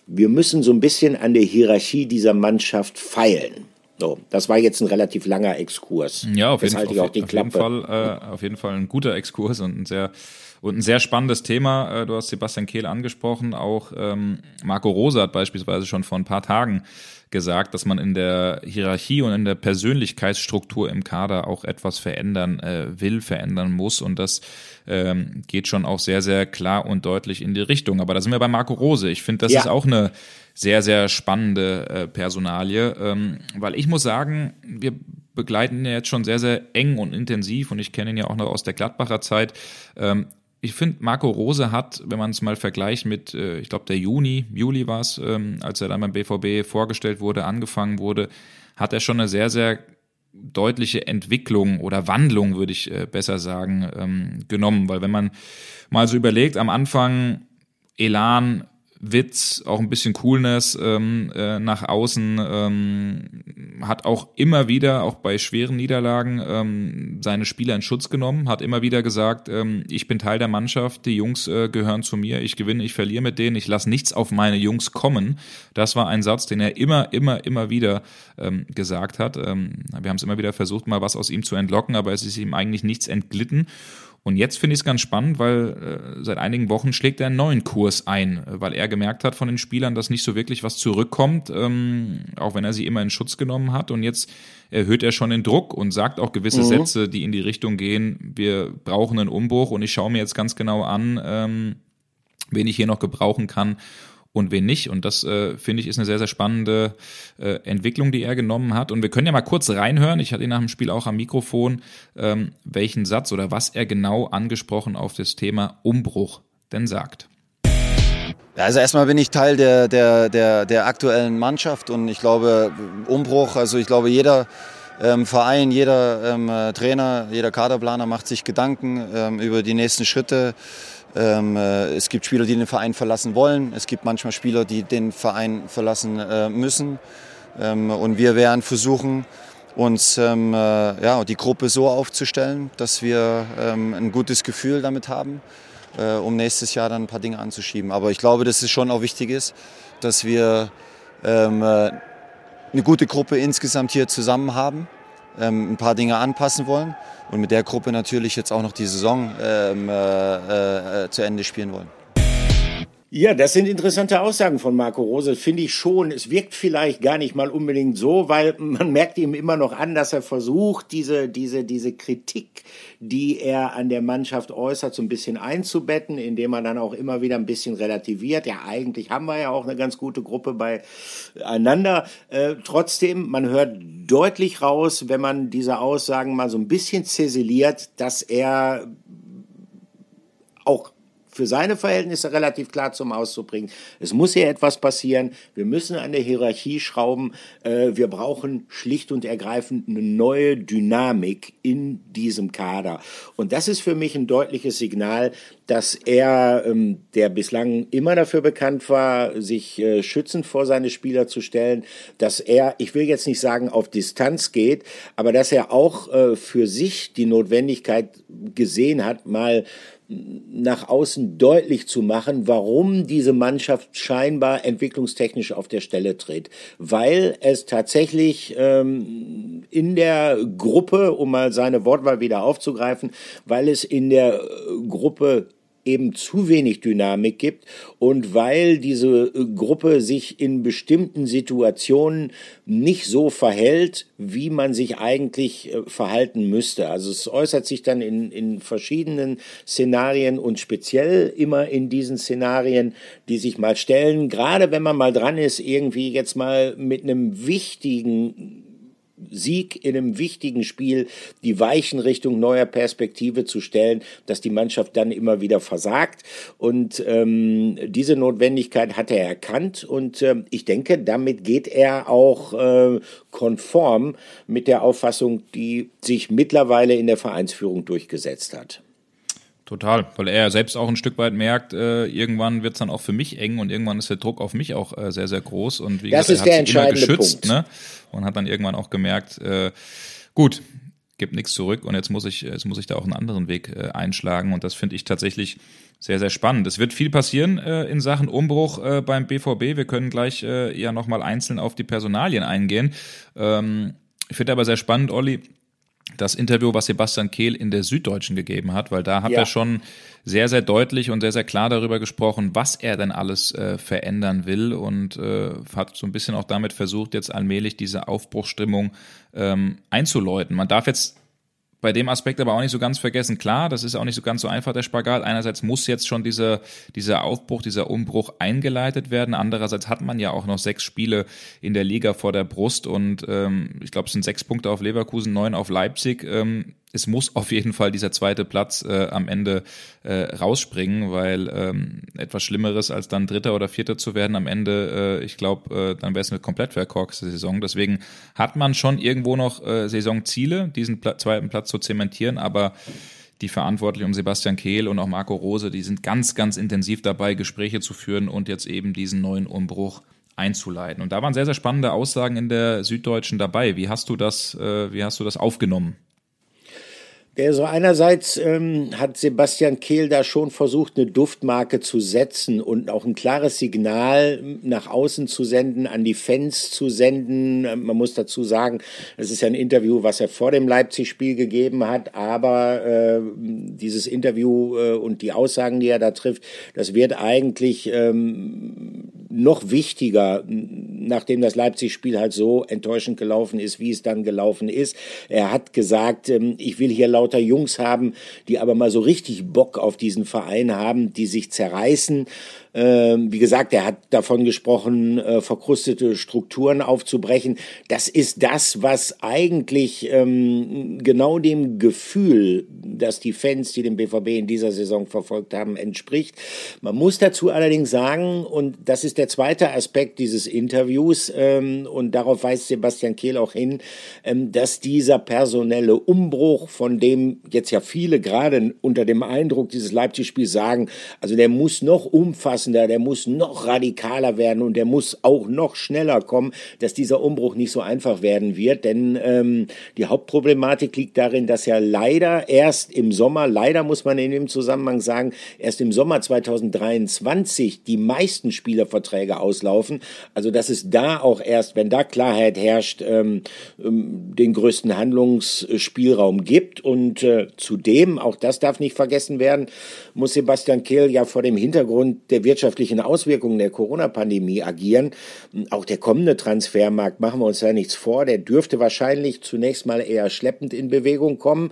wir müssen so ein bisschen an der Hierarchie dieser Mannschaft feilen. So, das war jetzt ein relativ langer Exkurs. Ja, auf jeden, Fall, auf, auf jeden Fall, äh, auf jeden Fall ein guter Exkurs und ein sehr und ein sehr spannendes Thema. Äh, du hast Sebastian Kehl angesprochen. Auch ähm, Marco Rosa hat beispielsweise schon vor ein paar Tagen gesagt, dass man in der Hierarchie und in der Persönlichkeitsstruktur im Kader auch etwas verändern äh, will, verändern muss. Und das ähm, geht schon auch sehr, sehr klar und deutlich in die Richtung. Aber da sind wir bei Marco Rose. Ich finde, das ja. ist auch eine sehr, sehr spannende äh, Personalie, ähm, weil ich muss sagen, wir begleiten ihn ja jetzt schon sehr, sehr eng und intensiv und ich kenne ihn ja auch noch aus der Gladbacher Zeit. Ähm, ich finde, Marco Rose hat, wenn man es mal vergleicht mit, äh, ich glaube, der Juni, Juli war es, ähm, als er dann beim BVB vorgestellt wurde, angefangen wurde, hat er schon eine sehr, sehr deutliche Entwicklung oder Wandlung, würde ich äh, besser sagen, ähm, genommen. Weil wenn man mal so überlegt, am Anfang Elan, Witz, auch ein bisschen Coolness ähm, äh, nach außen, ähm, hat auch immer wieder, auch bei schweren Niederlagen, ähm, seine Spieler in Schutz genommen, hat immer wieder gesagt, ähm, ich bin Teil der Mannschaft, die Jungs äh, gehören zu mir, ich gewinne, ich verliere mit denen, ich lasse nichts auf meine Jungs kommen. Das war ein Satz, den er immer, immer, immer wieder ähm, gesagt hat. Ähm, wir haben es immer wieder versucht, mal was aus ihm zu entlocken, aber es ist ihm eigentlich nichts entglitten. Und jetzt finde ich es ganz spannend, weil äh, seit einigen Wochen schlägt er einen neuen Kurs ein, weil er gemerkt hat von den Spielern, dass nicht so wirklich was zurückkommt, ähm, auch wenn er sie immer in Schutz genommen hat. Und jetzt erhöht er schon den Druck und sagt auch gewisse mhm. Sätze, die in die Richtung gehen, wir brauchen einen Umbruch und ich schaue mir jetzt ganz genau an, ähm, wen ich hier noch gebrauchen kann und wen nicht. Und das äh, finde ich ist eine sehr, sehr spannende äh, Entwicklung, die er genommen hat. Und wir können ja mal kurz reinhören. Ich hatte ihn nach dem Spiel auch am Mikrofon, ähm, welchen Satz oder was er genau angesprochen auf das Thema Umbruch denn sagt. Also erstmal bin ich Teil der, der, der, der aktuellen Mannschaft und ich glaube, Umbruch, also ich glaube, jeder ähm, Verein, jeder ähm, Trainer, jeder Kaderplaner macht sich Gedanken ähm, über die nächsten Schritte. Ähm, äh, es gibt Spieler, die den Verein verlassen wollen. Es gibt manchmal Spieler, die den Verein verlassen äh, müssen. Ähm, und wir werden versuchen, uns ähm, äh, ja, die Gruppe so aufzustellen, dass wir ähm, ein gutes Gefühl damit haben, äh, um nächstes Jahr dann ein paar Dinge anzuschieben. Aber ich glaube, dass es schon auch wichtig ist, dass wir ähm, äh, eine gute Gruppe insgesamt hier zusammen haben, ähm, ein paar Dinge anpassen wollen und mit der Gruppe natürlich jetzt auch noch die Saison ähm, äh, äh, zu Ende spielen wollen. Ja, das sind interessante Aussagen von Marco Rose, finde ich schon. Es wirkt vielleicht gar nicht mal unbedingt so, weil man merkt ihm immer noch an, dass er versucht, diese, diese, diese Kritik, die er an der Mannschaft äußert, so ein bisschen einzubetten, indem er dann auch immer wieder ein bisschen relativiert. Ja, eigentlich haben wir ja auch eine ganz gute Gruppe beieinander. Äh, trotzdem, man hört deutlich raus, wenn man diese Aussagen mal so ein bisschen zäseliert, dass er auch für seine Verhältnisse relativ klar zum Auszubringen. Es muss hier etwas passieren. Wir müssen an der Hierarchie schrauben. Äh, wir brauchen schlicht und ergreifend eine neue Dynamik in diesem Kader. Und das ist für mich ein deutliches Signal, dass er, ähm, der bislang immer dafür bekannt war, sich äh, schützend vor seine Spieler zu stellen, dass er, ich will jetzt nicht sagen, auf Distanz geht, aber dass er auch äh, für sich die Notwendigkeit gesehen hat, mal nach außen deutlich zu machen, warum diese Mannschaft scheinbar entwicklungstechnisch auf der Stelle tritt. Weil es tatsächlich ähm, in der Gruppe, um mal seine Wortwahl wieder aufzugreifen, weil es in der Gruppe eben zu wenig Dynamik gibt und weil diese äh, Gruppe sich in bestimmten Situationen nicht so verhält, wie man sich eigentlich äh, verhalten müsste. Also es äußert sich dann in, in verschiedenen Szenarien und speziell immer in diesen Szenarien, die sich mal stellen, gerade wenn man mal dran ist, irgendwie jetzt mal mit einem wichtigen Sieg in einem wichtigen Spiel die Weichen Richtung neuer Perspektive zu stellen, dass die Mannschaft dann immer wieder versagt. Und ähm, diese Notwendigkeit hat er erkannt und äh, ich denke, damit geht er auch äh, konform mit der Auffassung, die sich mittlerweile in der Vereinsführung durchgesetzt hat. Total, weil er selbst auch ein Stück weit merkt, äh, irgendwann wird es dann auch für mich eng und irgendwann ist der Druck auf mich auch äh, sehr, sehr groß. Und wie das gesagt, er hat sich immer geschützt ne? und hat dann irgendwann auch gemerkt, äh, gut, gibt nichts zurück und jetzt muss ich, jetzt muss ich da auch einen anderen Weg äh, einschlagen und das finde ich tatsächlich sehr, sehr spannend. Es wird viel passieren äh, in Sachen Umbruch äh, beim BVB. Wir können gleich äh, ja nochmal einzeln auf die Personalien eingehen. Ähm, ich finde aber sehr spannend, Olli, das Interview, was Sebastian Kehl in der Süddeutschen gegeben hat, weil da hat ja. er schon sehr, sehr deutlich und sehr, sehr klar darüber gesprochen, was er denn alles äh, verändern will und äh, hat so ein bisschen auch damit versucht, jetzt allmählich diese Aufbruchstimmung ähm, einzuläuten. Man darf jetzt bei dem Aspekt aber auch nicht so ganz vergessen. Klar, das ist auch nicht so ganz so einfach, der Spagat. Einerseits muss jetzt schon dieser, dieser Aufbruch, dieser Umbruch eingeleitet werden. Andererseits hat man ja auch noch sechs Spiele in der Liga vor der Brust und ähm, ich glaube, es sind sechs Punkte auf Leverkusen, neun auf Leipzig. Ähm, es muss auf jeden Fall dieser zweite Platz äh, am Ende äh, rausspringen, weil ähm, etwas Schlimmeres als dann Dritter oder Vierter zu werden am Ende, äh, ich glaube, äh, dann wäre es eine komplett verkorkste Saison. Deswegen hat man schon irgendwo noch äh, Saisonziele, diesen Pla zweiten Platz zu zementieren, aber die Verantwortlichen um Sebastian Kehl und auch Marco Rose, die sind ganz, ganz intensiv dabei, Gespräche zu führen und jetzt eben diesen neuen Umbruch einzuleiten. Und da waren sehr, sehr spannende Aussagen in der Süddeutschen dabei. Wie hast du das, äh, wie hast du das aufgenommen? Ja, so einerseits ähm, hat Sebastian Kehl da schon versucht, eine Duftmarke zu setzen und auch ein klares Signal nach außen zu senden, an die Fans zu senden. Man muss dazu sagen, es ist ja ein Interview, was er vor dem Leipzig-Spiel gegeben hat, aber äh, dieses Interview äh, und die Aussagen, die er da trifft, das wird eigentlich ähm, noch wichtiger, nachdem das Leipzig-Spiel halt so enttäuschend gelaufen ist, wie es dann gelaufen ist. Er hat gesagt, ähm, ich will hier lauter Jungs haben, die aber mal so richtig Bock auf diesen Verein haben, die sich zerreißen ähm, wie gesagt, er hat davon gesprochen, äh, verkrustete Strukturen aufzubrechen. Das ist das, was eigentlich ähm, genau dem Gefühl, das die Fans, die den BVB in dieser Saison verfolgt haben, entspricht. Man muss dazu allerdings sagen, und das ist der zweite Aspekt dieses Interviews, ähm, und darauf weist Sebastian Kehl auch hin, ähm, dass dieser personelle Umbruch, von dem jetzt ja viele gerade unter dem Eindruck dieses Leipzig-Spiels sagen, also der muss noch umfassender umfassender, der muss noch radikaler werden und der muss auch noch schneller kommen, dass dieser Umbruch nicht so einfach werden wird. Denn ähm, die Hauptproblematik liegt darin, dass ja leider erst im Sommer, leider muss man in dem Zusammenhang sagen, erst im Sommer 2023 die meisten Spielerverträge auslaufen. Also dass es da auch erst, wenn da Klarheit herrscht, ähm, ähm, den größten Handlungsspielraum gibt. Und äh, zudem, auch das darf nicht vergessen werden, muss Sebastian Kehl ja vor dem Hintergrund der wirtschaftlichen Auswirkungen der Corona-Pandemie agieren. Auch der kommende Transfermarkt, machen wir uns da nichts vor, der dürfte wahrscheinlich zunächst mal eher schleppend in Bewegung kommen.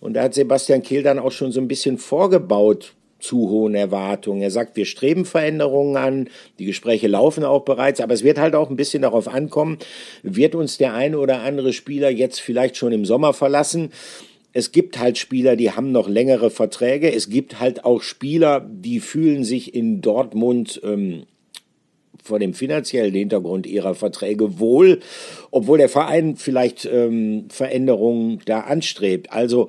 Und da hat Sebastian Kehl dann auch schon so ein bisschen vorgebaut zu hohen Erwartungen. Er sagt, wir streben Veränderungen an, die Gespräche laufen auch bereits, aber es wird halt auch ein bisschen darauf ankommen, wird uns der eine oder andere Spieler jetzt vielleicht schon im Sommer verlassen es gibt halt Spieler, die haben noch längere Verträge. Es gibt halt auch Spieler, die fühlen sich in Dortmund ähm, vor dem finanziellen Hintergrund ihrer Verträge wohl, obwohl der Verein vielleicht ähm, Veränderungen da anstrebt. Also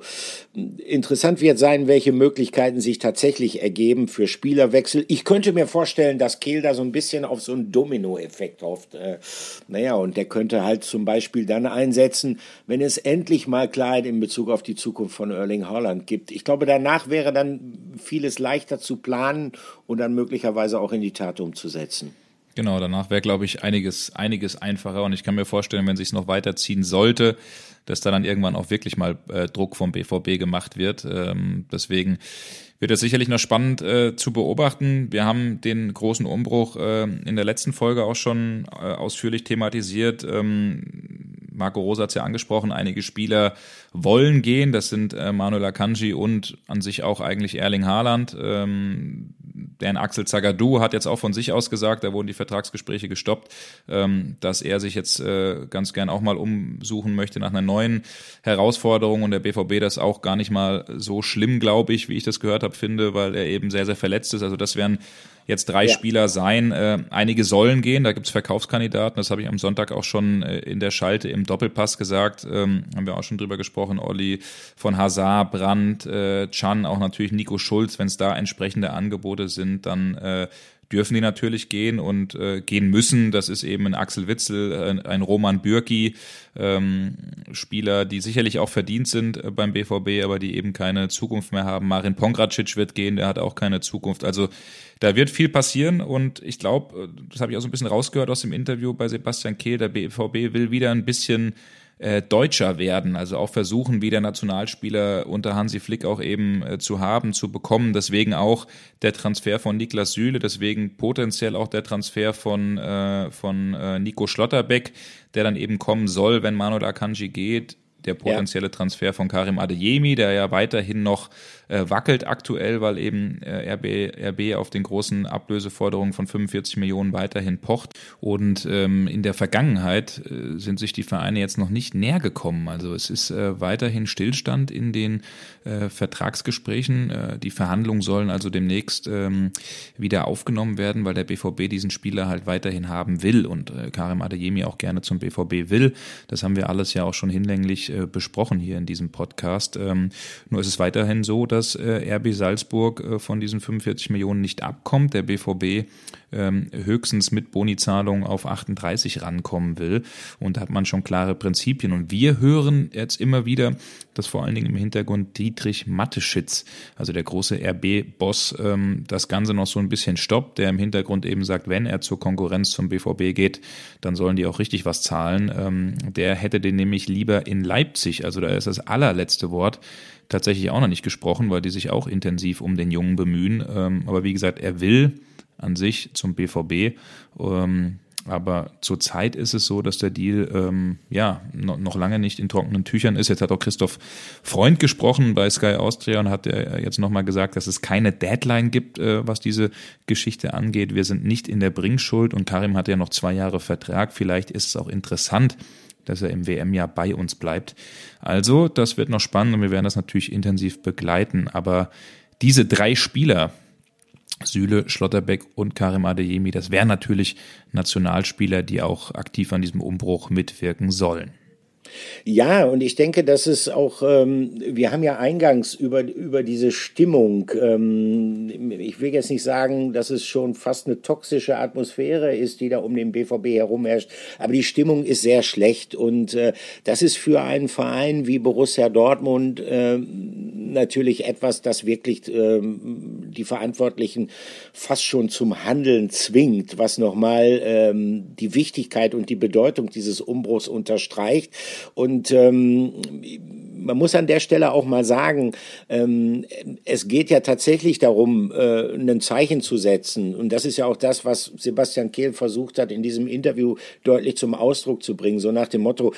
interessant wird sein, welche Möglichkeiten sich tatsächlich ergeben für Spielerwechsel. Ich könnte mir vorstellen, dass Kehl da so ein bisschen auf so einen Domino-Effekt hofft. Äh, naja, und der könnte halt zum Beispiel dann einsetzen, wenn es endlich mal Klarheit in Bezug auf die Zukunft von Erling Haaland gibt. Ich glaube, danach wäre dann vieles leichter zu planen und dann möglicherweise auch in die Tat umzusetzen. Genau, danach wäre, glaube ich, einiges, einiges einfacher. Und ich kann mir vorstellen, wenn sich es noch weiterziehen sollte, dass da dann irgendwann auch wirklich mal äh, Druck vom BVB gemacht wird. Ähm, deswegen wird es sicherlich noch spannend äh, zu beobachten. Wir haben den großen Umbruch äh, in der letzten Folge auch schon äh, ausführlich thematisiert. Ähm, Marco Rosa hat es ja angesprochen, einige Spieler wollen gehen. Das sind äh, Manuel Akanji und an sich auch eigentlich Erling Haaland. Ähm, Dan Axel Zagadou hat jetzt auch von sich aus gesagt, da wurden die Vertragsgespräche gestoppt, ähm, dass er sich jetzt äh, ganz gern auch mal umsuchen möchte nach einer neuen Herausforderung und der BVB das auch gar nicht mal so schlimm, glaube ich, wie ich das gehört habe, finde, weil er eben sehr, sehr verletzt ist. Also das wären jetzt drei ja. Spieler sein. Äh, einige sollen gehen, da gibt's Verkaufskandidaten, das habe ich am Sonntag auch schon äh, in der Schalte im Doppelpass gesagt, ähm, haben wir auch schon drüber gesprochen, Olli von Hazard, Brandt, äh, Chan, auch natürlich Nico Schulz, wenn es da entsprechende Angebote sind, dann äh, dürfen die natürlich gehen und äh, gehen müssen. Das ist eben ein Axel Witzel, äh, ein Roman Bürki, ähm, Spieler, die sicherlich auch verdient sind äh, beim BVB, aber die eben keine Zukunft mehr haben. Marin Pongracic wird gehen, der hat auch keine Zukunft. Also da wird viel passieren und ich glaube, äh, das habe ich auch so ein bisschen rausgehört aus dem Interview bei Sebastian Kehl, der BVB will wieder ein bisschen äh, deutscher werden, also auch versuchen, wieder Nationalspieler unter Hansi Flick auch eben äh, zu haben, zu bekommen. Deswegen auch der Transfer von Niklas Süle, deswegen potenziell auch der Transfer von, äh, von äh, Nico Schlotterbeck, der dann eben kommen soll, wenn Manuel Akanji geht. Der potenzielle Transfer von Karim Adeyemi, der ja weiterhin noch äh, wackelt aktuell, weil eben äh, RB, RB auf den großen Ablöseforderungen von 45 Millionen weiterhin pocht. Und ähm, in der Vergangenheit äh, sind sich die Vereine jetzt noch nicht näher gekommen. Also es ist äh, weiterhin Stillstand in den äh, Vertragsgesprächen. Äh, die Verhandlungen sollen also demnächst ähm, wieder aufgenommen werden, weil der BVB diesen Spieler halt weiterhin haben will und Karim Adeyemi auch gerne zum BVB will. Das haben wir alles ja auch schon hinlänglich besprochen hier in diesem Podcast. Ähm, nur ist es weiterhin so, dass äh, RB Salzburg äh, von diesen 45 Millionen nicht abkommt. Der BVB ähm, höchstens mit Bonizahlung auf 38 rankommen will. Und da hat man schon klare Prinzipien. Und wir hören jetzt immer wieder, dass vor allen Dingen im Hintergrund Dietrich Matteschitz, also der große RB-Boss, ähm, das Ganze noch so ein bisschen stoppt, der im Hintergrund eben sagt, wenn er zur Konkurrenz zum BVB geht, dann sollen die auch richtig was zahlen. Ähm, der hätte den nämlich lieber in Leipzig, also da ist das allerletzte Wort, tatsächlich auch noch nicht gesprochen, weil die sich auch intensiv um den Jungen bemühen. Ähm, aber wie gesagt, er will an sich zum BVB. Ähm, aber zurzeit ist es so, dass der Deal ähm, ja noch lange nicht in trockenen Tüchern ist. Jetzt hat auch Christoph Freund gesprochen bei Sky Austria und hat jetzt nochmal gesagt, dass es keine Deadline gibt, äh, was diese Geschichte angeht. Wir sind nicht in der Bringschuld und Karim hat ja noch zwei Jahre Vertrag. Vielleicht ist es auch interessant, dass er im WM-Jahr bei uns bleibt. Also, das wird noch spannend und wir werden das natürlich intensiv begleiten. Aber diese drei Spieler, Süle, Schlotterbeck und Karim Adeyemi, das wären natürlich Nationalspieler, die auch aktiv an diesem Umbruch mitwirken sollen. Ja, und ich denke, dass es auch, ähm, wir haben ja eingangs über, über diese Stimmung, ähm, ich will jetzt nicht sagen, dass es schon fast eine toxische Atmosphäre ist, die da um den BVB herumherrscht, aber die Stimmung ist sehr schlecht und äh, das ist für einen Verein wie Borussia Dortmund äh, natürlich etwas, das wirklich äh, die Verantwortlichen fast schon zum Handeln zwingt, was nochmal ähm, die Wichtigkeit und die Bedeutung dieses Umbruchs unterstreicht. Und ähm, man muss an der Stelle auch mal sagen, ähm, es geht ja tatsächlich darum, äh, ein Zeichen zu setzen. Und das ist ja auch das, was Sebastian Kehl versucht hat, in diesem Interview deutlich zum Ausdruck zu bringen. So nach dem Motto,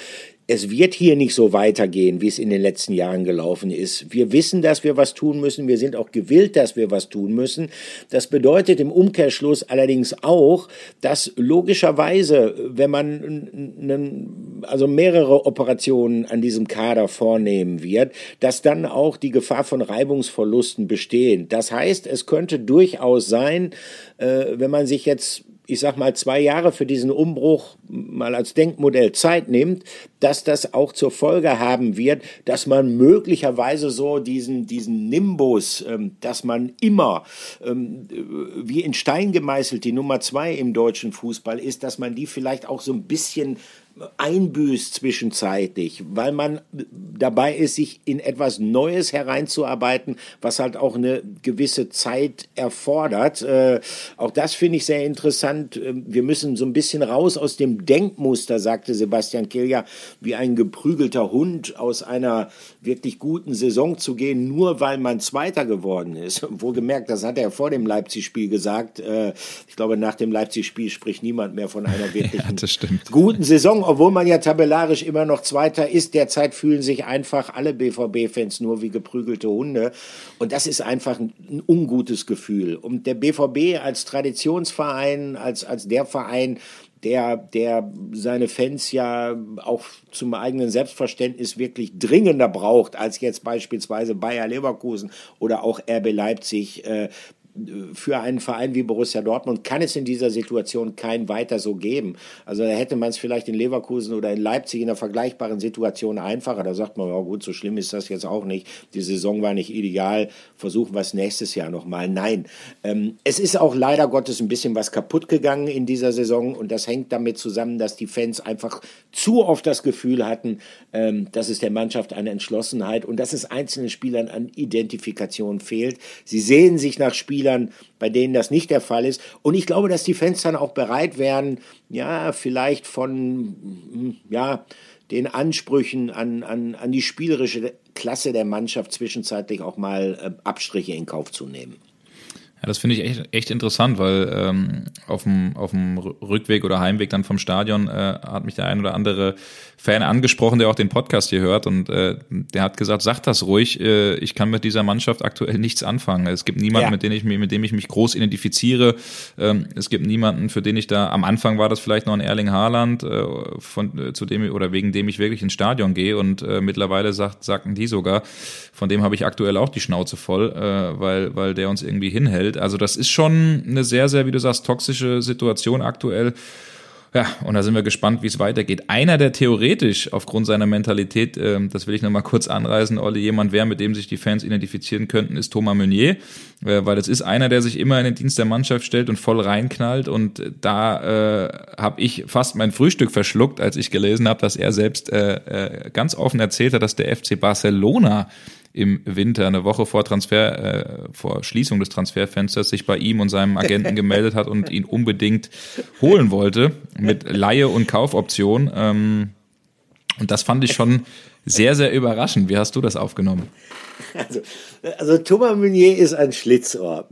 es wird hier nicht so weitergehen, wie es in den letzten Jahren gelaufen ist. Wir wissen, dass wir was tun müssen. Wir sind auch gewillt, dass wir was tun müssen. Das bedeutet im Umkehrschluss allerdings auch, dass logischerweise, wenn man also mehrere Operationen an diesem Kader vornehmen wird, dass dann auch die Gefahr von Reibungsverlusten besteht. Das heißt, es könnte durchaus sein, äh, wenn man sich jetzt ich sag mal, zwei Jahre für diesen Umbruch mal als Denkmodell Zeit nimmt, dass das auch zur Folge haben wird, dass man möglicherweise so diesen, diesen Nimbus, ähm, dass man immer ähm, wie in Stein gemeißelt die Nummer zwei im deutschen Fußball ist, dass man die vielleicht auch so ein bisschen einbüßt zwischenzeitlich, weil man dabei ist, sich in etwas Neues hereinzuarbeiten, was halt auch eine gewisse Zeit erfordert. Äh, auch das finde ich sehr interessant. Ähm, wir müssen so ein bisschen raus aus dem Denkmuster, sagte Sebastian Kilja, wie ein geprügelter Hund aus einer wirklich guten Saison zu gehen, nur weil man Zweiter geworden ist. Wohlgemerkt, das hat er vor dem Leipzig-Spiel gesagt. Äh, ich glaube, nach dem Leipzig-Spiel spricht niemand mehr von einer wirklich ja, guten Saison obwohl man ja tabellarisch immer noch Zweiter ist, derzeit fühlen sich einfach alle BVB-Fans nur wie geprügelte Hunde. Und das ist einfach ein, ein, ungutes Gefühl. Und der BVB als Traditionsverein, als, als der Verein, der, der seine Fans ja auch zum eigenen Selbstverständnis wirklich dringender braucht als jetzt beispielsweise Bayer Leverkusen oder auch RB Leipzig, äh, für einen Verein wie Borussia Dortmund kann es in dieser Situation kein weiter so geben. Also da hätte man es vielleicht in Leverkusen oder in Leipzig in einer vergleichbaren Situation einfacher. Da sagt man, ja gut, so schlimm ist das jetzt auch nicht. Die Saison war nicht ideal. Versuchen wir es nächstes Jahr nochmal. Nein, ähm, es ist auch leider Gottes ein bisschen was kaputt gegangen in dieser Saison und das hängt damit zusammen, dass die Fans einfach zu oft das Gefühl hatten, ähm, dass es der Mannschaft eine Entschlossenheit und dass es einzelnen Spielern an Identifikation fehlt. Sie sehen sich nach Spielen Spielern, bei denen das nicht der Fall ist. Und ich glaube, dass die Fans dann auch bereit wären, ja, vielleicht von, ja, den Ansprüchen an, an, an die spielerische Klasse der Mannschaft zwischenzeitlich auch mal äh, Abstriche in Kauf zu nehmen. Ja, das finde ich echt, echt interessant, weil ähm, auf dem auf dem Rückweg oder Heimweg dann vom Stadion äh, hat mich der ein oder andere Fan angesprochen, der auch den Podcast hier hört und äh, der hat gesagt, sag das ruhig, äh, ich kann mit dieser Mannschaft aktuell nichts anfangen. Es gibt niemanden, ja. mit dem ich mit dem ich mich groß identifiziere. Ähm, es gibt niemanden, für den ich da am Anfang war das vielleicht noch ein Erling Haaland, äh, von äh, zu dem oder wegen dem ich wirklich ins Stadion gehe und äh, mittlerweile sagt sagten die sogar, von dem habe ich aktuell auch die Schnauze voll, äh, weil weil der uns irgendwie hinhält. Also das ist schon eine sehr sehr, wie du sagst, toxische Situation aktuell. Ja, und da sind wir gespannt, wie es weitergeht. Einer, der theoretisch aufgrund seiner Mentalität, äh, das will ich nochmal kurz anreißen, Olli, jemand wäre, mit dem sich die Fans identifizieren könnten, ist Thomas Meunier, äh, weil das ist einer, der sich immer in den Dienst der Mannschaft stellt und voll reinknallt. Und da äh, habe ich fast mein Frühstück verschluckt, als ich gelesen habe, dass er selbst äh, äh, ganz offen erzählt hat, dass der FC Barcelona im Winter, eine Woche vor Transfer, äh, vor Schließung des Transferfensters, sich bei ihm und seinem Agenten gemeldet hat und ihn unbedingt holen wollte mit Laie und Kaufoption. Ähm, und das fand ich schon sehr, sehr überraschend. Wie hast du das aufgenommen? Also, also Thomas Meunier ist ein Schlitzohr.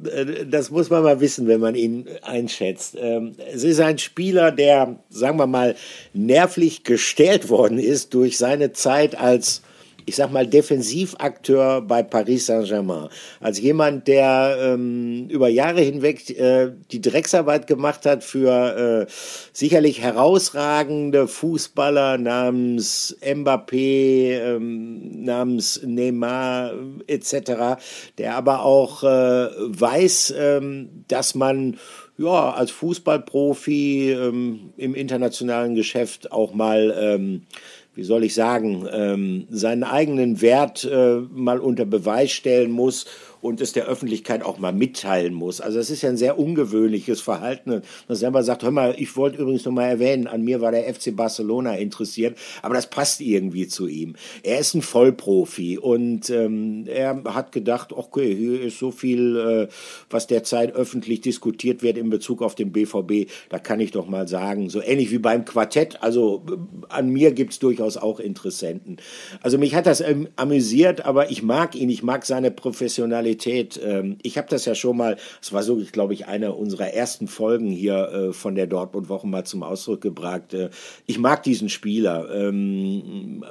Das muss man mal wissen, wenn man ihn einschätzt. Ähm, es ist ein Spieler, der, sagen wir mal, nervlich gestellt worden ist durch seine Zeit als ich sag mal, Defensivakteur bei Paris Saint-Germain. Als jemand, der ähm, über Jahre hinweg äh, die Drecksarbeit gemacht hat für äh, sicherlich herausragende Fußballer namens Mbappé, ähm, namens Neymar etc., der aber auch äh, weiß, ähm, dass man ja, als Fußballprofi ähm, im internationalen Geschäft auch mal ähm, wie soll ich sagen, ähm, seinen eigenen Wert äh, mal unter Beweis stellen muss und es der Öffentlichkeit auch mal mitteilen muss. Also es ist ja ein sehr ungewöhnliches Verhalten, dass er selber sagt, hör mal, ich wollte übrigens noch mal erwähnen, an mir war der FC Barcelona interessiert, aber das passt irgendwie zu ihm. Er ist ein Vollprofi und ähm, er hat gedacht, okay, hier ist so viel, äh, was derzeit öffentlich diskutiert wird in Bezug auf den BVB, da kann ich doch mal sagen, so ähnlich wie beim Quartett, also äh, an mir gibt's durchaus auch Interessenten. Also mich hat das ähm, amüsiert, aber ich mag ihn, ich mag seine Professionalität Qualität. Ähm, ich habe das ja schon mal, es war so, glaube ich, eine unserer ersten Folgen hier äh, von der Dortmund-Woche mal zum Ausdruck gebracht. Äh, ich mag diesen Spieler, ähm,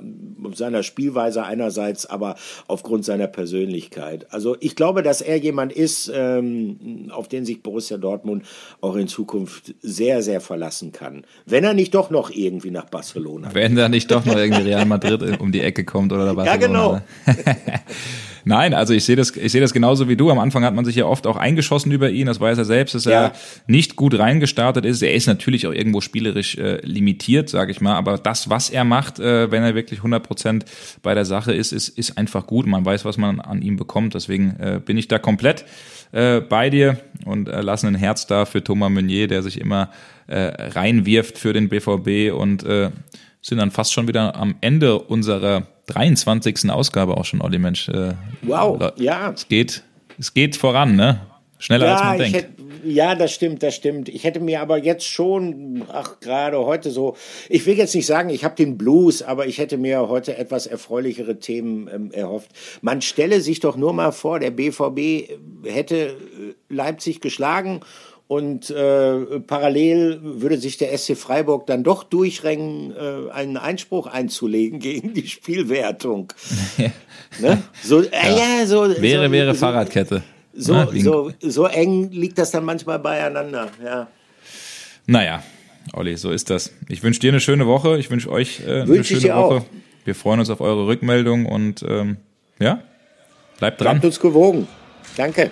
seiner Spielweise einerseits, aber aufgrund seiner Persönlichkeit. Also ich glaube, dass er jemand ist, ähm, auf den sich Borussia Dortmund auch in Zukunft sehr, sehr verlassen kann. Wenn er nicht doch noch irgendwie nach Barcelona. Wenn er nicht doch noch irgendwie Real Madrid um die Ecke kommt oder Barcelona. Ja, genau. Nein, also ich sehe das, ich sehe das genauso wie du. Am Anfang hat man sich ja oft auch eingeschossen über ihn. Das weiß er selbst, dass ja. er nicht gut reingestartet ist. Er ist natürlich auch irgendwo spielerisch äh, limitiert, sage ich mal. Aber das, was er macht, äh, wenn er wirklich 100 Prozent bei der Sache ist, ist, ist einfach gut. Man weiß, was man an ihm bekommt. Deswegen äh, bin ich da komplett äh, bei dir und äh, lassen ein Herz da für Thomas Meunier, der sich immer äh, reinwirft für den BVB und äh, sind dann fast schon wieder am Ende unserer 23. Ausgabe auch schon, Olli Mensch. Äh, wow, ja. Es geht, es geht voran, ne? Schneller ja, als man denkt. Hätte, ja, das stimmt, das stimmt. Ich hätte mir aber jetzt schon, ach, gerade heute so, ich will jetzt nicht sagen, ich habe den Blues, aber ich hätte mir heute etwas erfreulichere Themen ähm, erhofft. Man stelle sich doch nur mal vor, der BVB hätte äh, Leipzig geschlagen und äh, parallel würde sich der SC Freiburg dann doch durchrängen, äh, einen Einspruch einzulegen gegen die Spielwertung. ne? So, äh, ja. ja. so wäre so, wäre so, Fahrradkette. So, Na, so, so eng liegt das dann manchmal beieinander. Ja. Naja, Olli, so ist das. Ich wünsche dir eine schöne Woche. Ich wünsche euch äh, eine Wünsch schöne Woche. Auch. Wir freuen uns auf eure Rückmeldung und ähm, ja, bleibt dran. Bleibt uns gewogen. Danke.